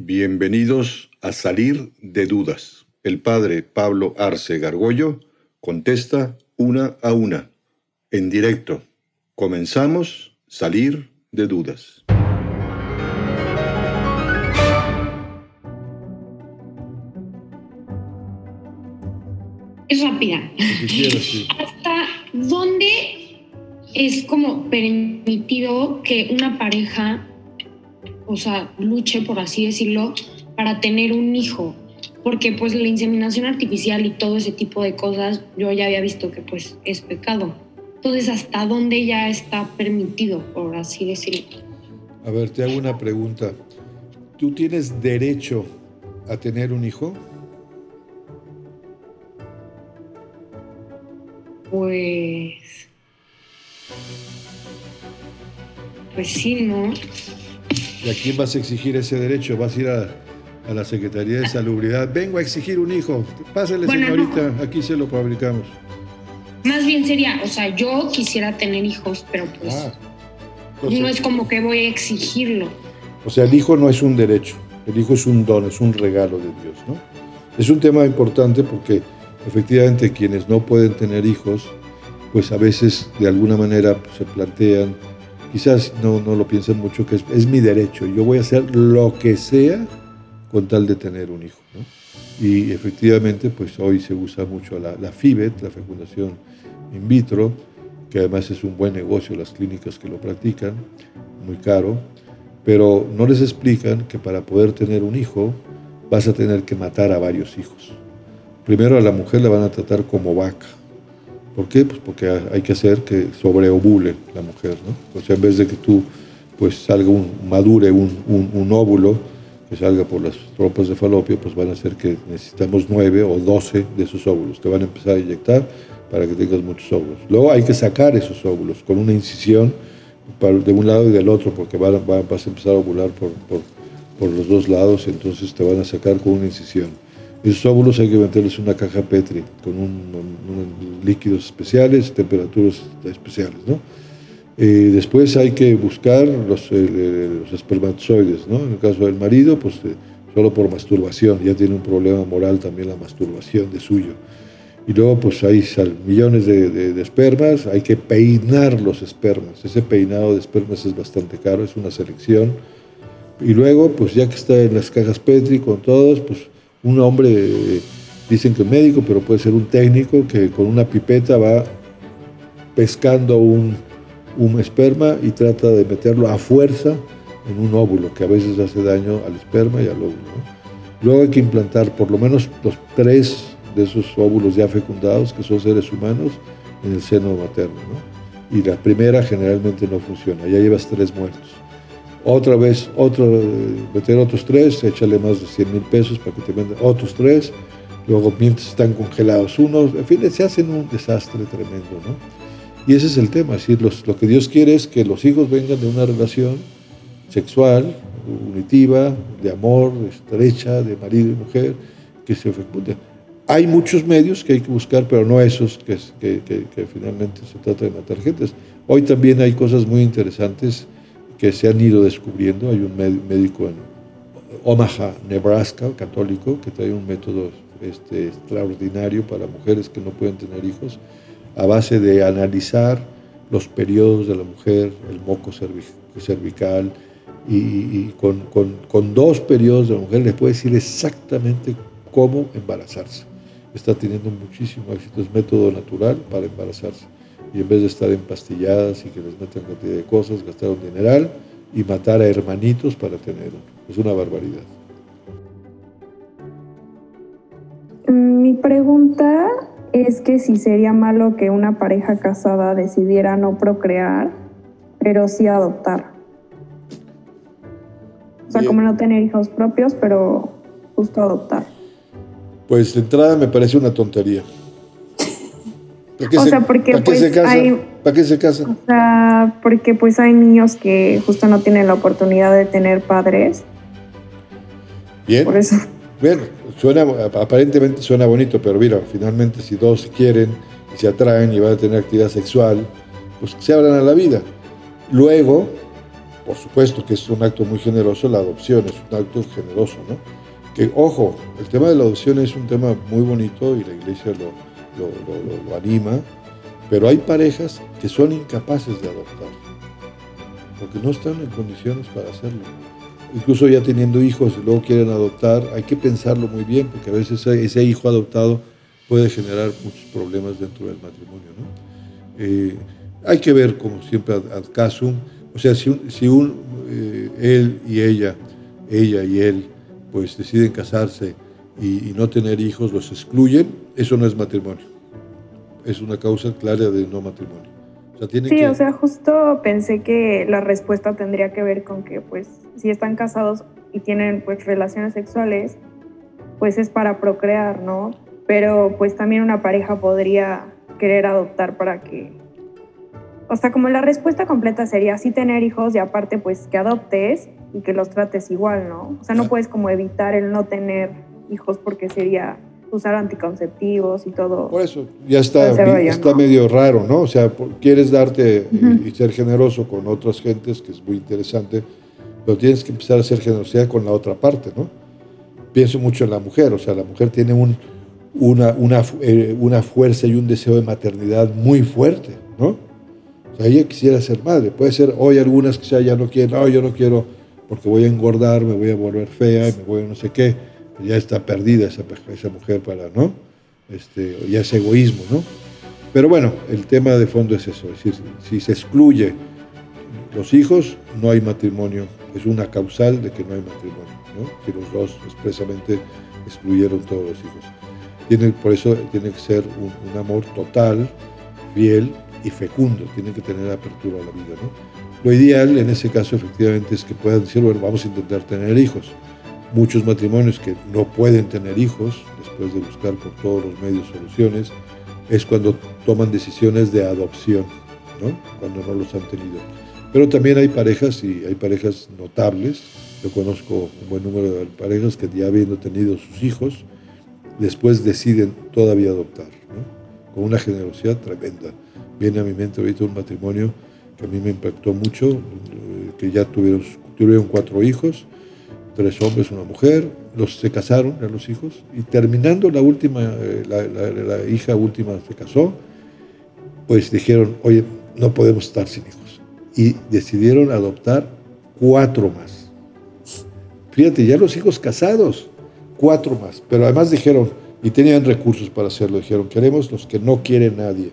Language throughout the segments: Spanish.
Bienvenidos a Salir de Dudas. El padre Pablo Arce Gargollo contesta una a una, en directo. Comenzamos Salir de Dudas. Es rápida. ¿Hasta dónde es como permitido que una pareja o sea, luche, por así decirlo, para tener un hijo. Porque pues la inseminación artificial y todo ese tipo de cosas, yo ya había visto que pues es pecado. Entonces, ¿hasta dónde ya está permitido, por así decirlo? A ver, te hago una pregunta. ¿Tú tienes derecho a tener un hijo? Pues... Pues sí, ¿no? ¿Y a quién vas a exigir ese derecho? ¿Vas a ir a, la Secretaría de Salubridad? Vengo a exigir un hijo. Pásale, señorita, aquí se lo fabricamos. Más bien sería, o sea, yo quisiera tener hijos, pero pues ah, no es como que voy a exigirlo. O sea, el hijo no es un derecho, el hijo es un don, es un regalo de Dios, ¿no? Es un tema importante porque efectivamente quienes no pueden tener hijos, pues a veces de alguna manera se plantean quizás no, no lo piensen mucho, que es, mi derecho, yo voy a hacer lo que sea con tal de tener un hijo. Y efectivamente, pues hoy se usa mucho la, la FIBET, la fecundación in vitro, que además es un buen negocio las clínicas que lo practican, muy caro, pero no les explican que para poder tener un hijo vas a tener que matar a varios hijos. Primero a la mujer la van a tratar como vaca, ¿Por qué? Pues porque hay que hacer que sobreovule la mujer, ¿no? Sea, en vez de que tú pues salga un, madure un, un, óvulo, que salga por las tropas de falopio, pues van a hacer que necesitamos nueve o doce de esos óvulos. Te van a empezar a inyectar para que tengas muchos óvulos. Luego hay que sacar esos óvulos con una incisión de un lado y del otro, porque vas a empezar a ovular por, por, por los dos lados, entonces te van a sacar con una incisión. Esos óvulos hay que meterles una caja Petri con unos líquidos especiales, temperaturas especiales. ¿no? Eh, después hay que buscar los, eh, los, espermatozoides. ¿no? En el caso del marido, pues eh, solo por masturbación, ya tiene un problema moral también la masturbación de suyo. Y luego pues hay millones de, de, espermas, hay que peinar los espermas. Ese peinado de espermas es bastante caro, es una selección. Y luego, pues ya que está en las cajas Petri con todos, pues un hombre, dicen que médico, pero puede ser un técnico que con una pipeta va pescando un, esperma y trata de meterlo a fuerza en un óvulo, que a veces hace daño al esperma y al óvulo. Luego hay que implantar por lo menos los tres de esos óvulos ya fecundados, que son seres humanos, en el seno materno. Y la primera generalmente no funciona, ya llevas tres muertos otra vez, otro, meter otros tres, échale más de 100 mil pesos para que te vendan otros tres, luego mientras están congelados unos, en fin, se hacen un desastre tremendo, ¿no? Y ese es el tema, es decir, lo que Dios quiere es que los hijos vengan de una relación sexual, unitiva, de amor, estrecha, de marido y mujer, que se fecunde. Hay muchos medios que hay que buscar, pero no esos que, que, que finalmente se trata de matar gentes. Hoy también hay cosas muy interesantes que se han ido descubriendo. Hay un médico en Omaha, Nebraska, católico, que trae un método este, extraordinario para mujeres que no pueden tener hijos, a base de analizar los periodos de la mujer, el moco cervical, y, con, con, con, dos periodos de la mujer le puede decir exactamente cómo embarazarse. Está teniendo muchísimo éxito, es método natural para embarazarse y en vez de estar empastilladas y que les metan cantidad de cosas, gastar un dineral y matar a hermanitos para tener uno. Es una barbaridad. Mi pregunta es que si sería malo que una pareja casada decidiera no procrear, pero sí adoptar. O sea, como no tener hijos propios, pero justo adoptar. Pues de entrada me parece una tontería o sea, porque pues hay, ¿Para qué se casan? O sea, porque pues hay niños que justo no tienen la oportunidad de tener padres. Bien. Por eso. Bueno, suena, aparentemente suena bonito, pero mira, finalmente si dos se quieren y se atraen y van a tener actividad sexual, pues se abran a la vida. Luego, por supuesto que es un acto muy generoso, la adopción es un acto generoso, ¿no? Que, ojo, el tema de la adopción es un tema muy bonito y la iglesia lo, lo anima, pero hay parejas que son incapaces de adoptar, porque no están en condiciones para hacerlo. Incluso ya teniendo hijos y luego quieren adoptar, hay que pensarlo muy bien, porque a veces ese hijo adoptado puede generar muchos problemas dentro del matrimonio. ¿no? Eh, hay que ver, como siempre, al caso, o sea, si, si un, eh, él y ella, ella y él, pues deciden casarse y, no tener hijos, los excluyen, eso no es matrimonio. Es una causa clara de no matrimonio. O sea, sí, o sea, justo pensé que la respuesta tendría que ver con que, pues, si están casados y tienen, pues, relaciones sexuales, pues es para procrear, ¿no? Pero, pues, también una pareja podría querer adoptar para que o sea, como la respuesta completa sería sí tener hijos y aparte pues que adoptes y que los trates igual, ¿no? O sea, no puedes como evitar el no tener hijos porque sería usar anticonceptivos y todo. Por eso, ya está, está medio raro, ¿no? O sea, quieres darte y ser generoso con otras gentes, que es muy interesante, pero tienes que empezar a ser generosidad con la otra parte, ¿no? Pienso mucho en la mujer, o sea, la mujer tiene un, una, una, eh, una fuerza y un deseo de maternidad muy fuerte, ¿no? ella quisiera ser madre. Puede ser hoy algunas que sea, ya no quieren, no, yo no quiero porque voy a engordar, me voy a volver fea, me voy a no sé qué. Ya está perdida esa, mujer para, ¿no? Este, ya es egoísmo, ¿no? Pero bueno, el tema de fondo es eso, si se excluye los hijos, no hay matrimonio, es una causal de que no hay matrimonio, ¿no? Si los dos expresamente excluyeron todos los hijos. Tiene, por eso tiene que ser un, un amor total, fiel, y fecundo, tienen que tener apertura a la vida. ¿no? Lo ideal en ese caso efectivamente es que puedan decir, bueno, vamos a intentar tener hijos. Muchos matrimonios que no pueden tener hijos, después de buscar por todos los medios soluciones, es cuando toman decisiones de adopción, ¿no? cuando no los han tenido. Pero también hay parejas y hay parejas notables. Yo conozco un buen número de parejas que ya habiendo tenido sus hijos, después deciden todavía adoptar, ¿no? con una generosidad tremenda viene a mi mente ahorita un matrimonio que a mí me impactó mucho, eh, que ya tuvieron, tuvieron cuatro hijos, tres hombres, una mujer, los se casaron a los hijos y terminando la última, eh, la, hija última se casó, pues dijeron, oye, no podemos estar sin hijos. Y decidieron adoptar cuatro más. Fíjate, ya los hijos casados, cuatro más. Pero además dijeron, y tenían recursos para hacerlo, dijeron, queremos los que no quiere nadie.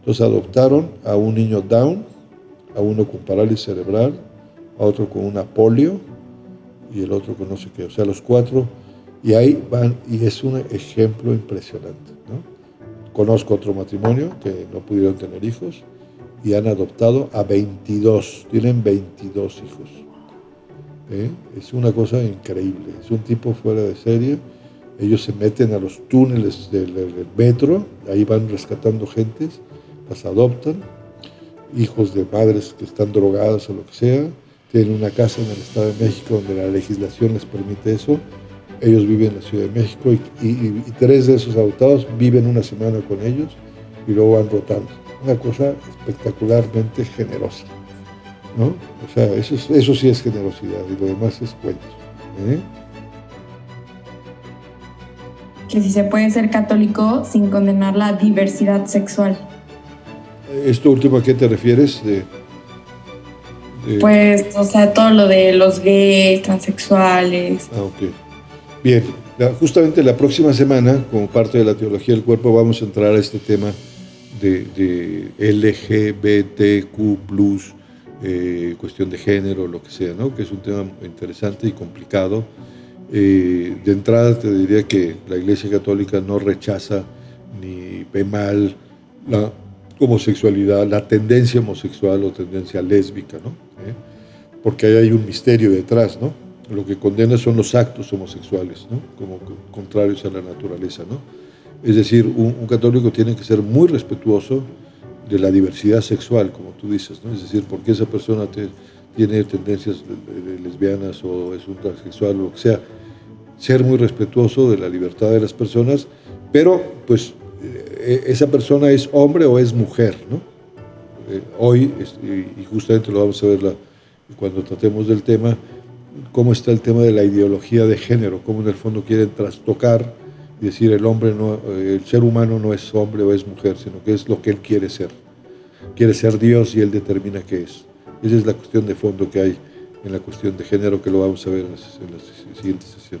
Entonces adoptaron a un niño Down, a uno con parálisis cerebral, a otro con una polio y el otro con no sé qué. O sea, los cuatro. Y ahí van, y es un ejemplo impresionante. Conozco otro matrimonio que no pudieron tener hijos y han adoptado a 22, tienen 22 hijos. ¿Eh? Es una cosa increíble, es un tipo fuera de serie. Ellos se meten a los túneles del, del metro, ahí van rescatando gentes las adoptan, hijos de padres que están drogados o lo que sea, tienen una casa en el Estado de México donde la legislación les permite eso, ellos viven en la Ciudad de México y, tres de esos adoptados viven una semana con ellos y luego van rotando. Una cosa espectacularmente generosa. ¿no? O sea, eso, eso sí es generosidad y lo demás es cuento. ¿eh? Que si se puede ser católico sin condenar la diversidad sexual. ¿Esto último a qué te refieres? Pues, o sea, todo lo de los gays, transexuales. Ah, ok. Bien, justamente la próxima semana, como parte de la teología del cuerpo, vamos a entrar a este tema de, LGBTQ, eh, cuestión de género, lo que sea, ¿no? que es un tema interesante y complicado. Eh, de entrada te diría que la Iglesia Católica no rechaza ni ve mal la homosexualidad, la tendencia homosexual o tendencia lésbica, ¿no? ¿Eh? Porque ahí hay un misterio detrás, ¿no? Lo que condena son los actos homosexuales, ¿no? Como contrarios a la naturaleza, ¿no? Es decir, un, católico tiene que ser muy respetuoso de la diversidad sexual, como tú dices, ¿no? Es decir, porque esa persona tiene tendencias lesbianas o es un transexual o lo que sea, ser muy respetuoso de la libertad de las personas, pero pues esa persona es hombre o es mujer, ¿no? Eh, hoy, y justamente lo vamos a ver cuando tratemos del tema, cómo está el tema de la ideología de género, cómo en el fondo quieren trastocar y decir el hombre no, el ser humano no es hombre o es mujer, sino que es lo que él quiere ser. Quiere ser Dios y él determina qué es. Esa es la cuestión de fondo que hay en la cuestión de género que lo vamos a ver en la, siguiente sesión.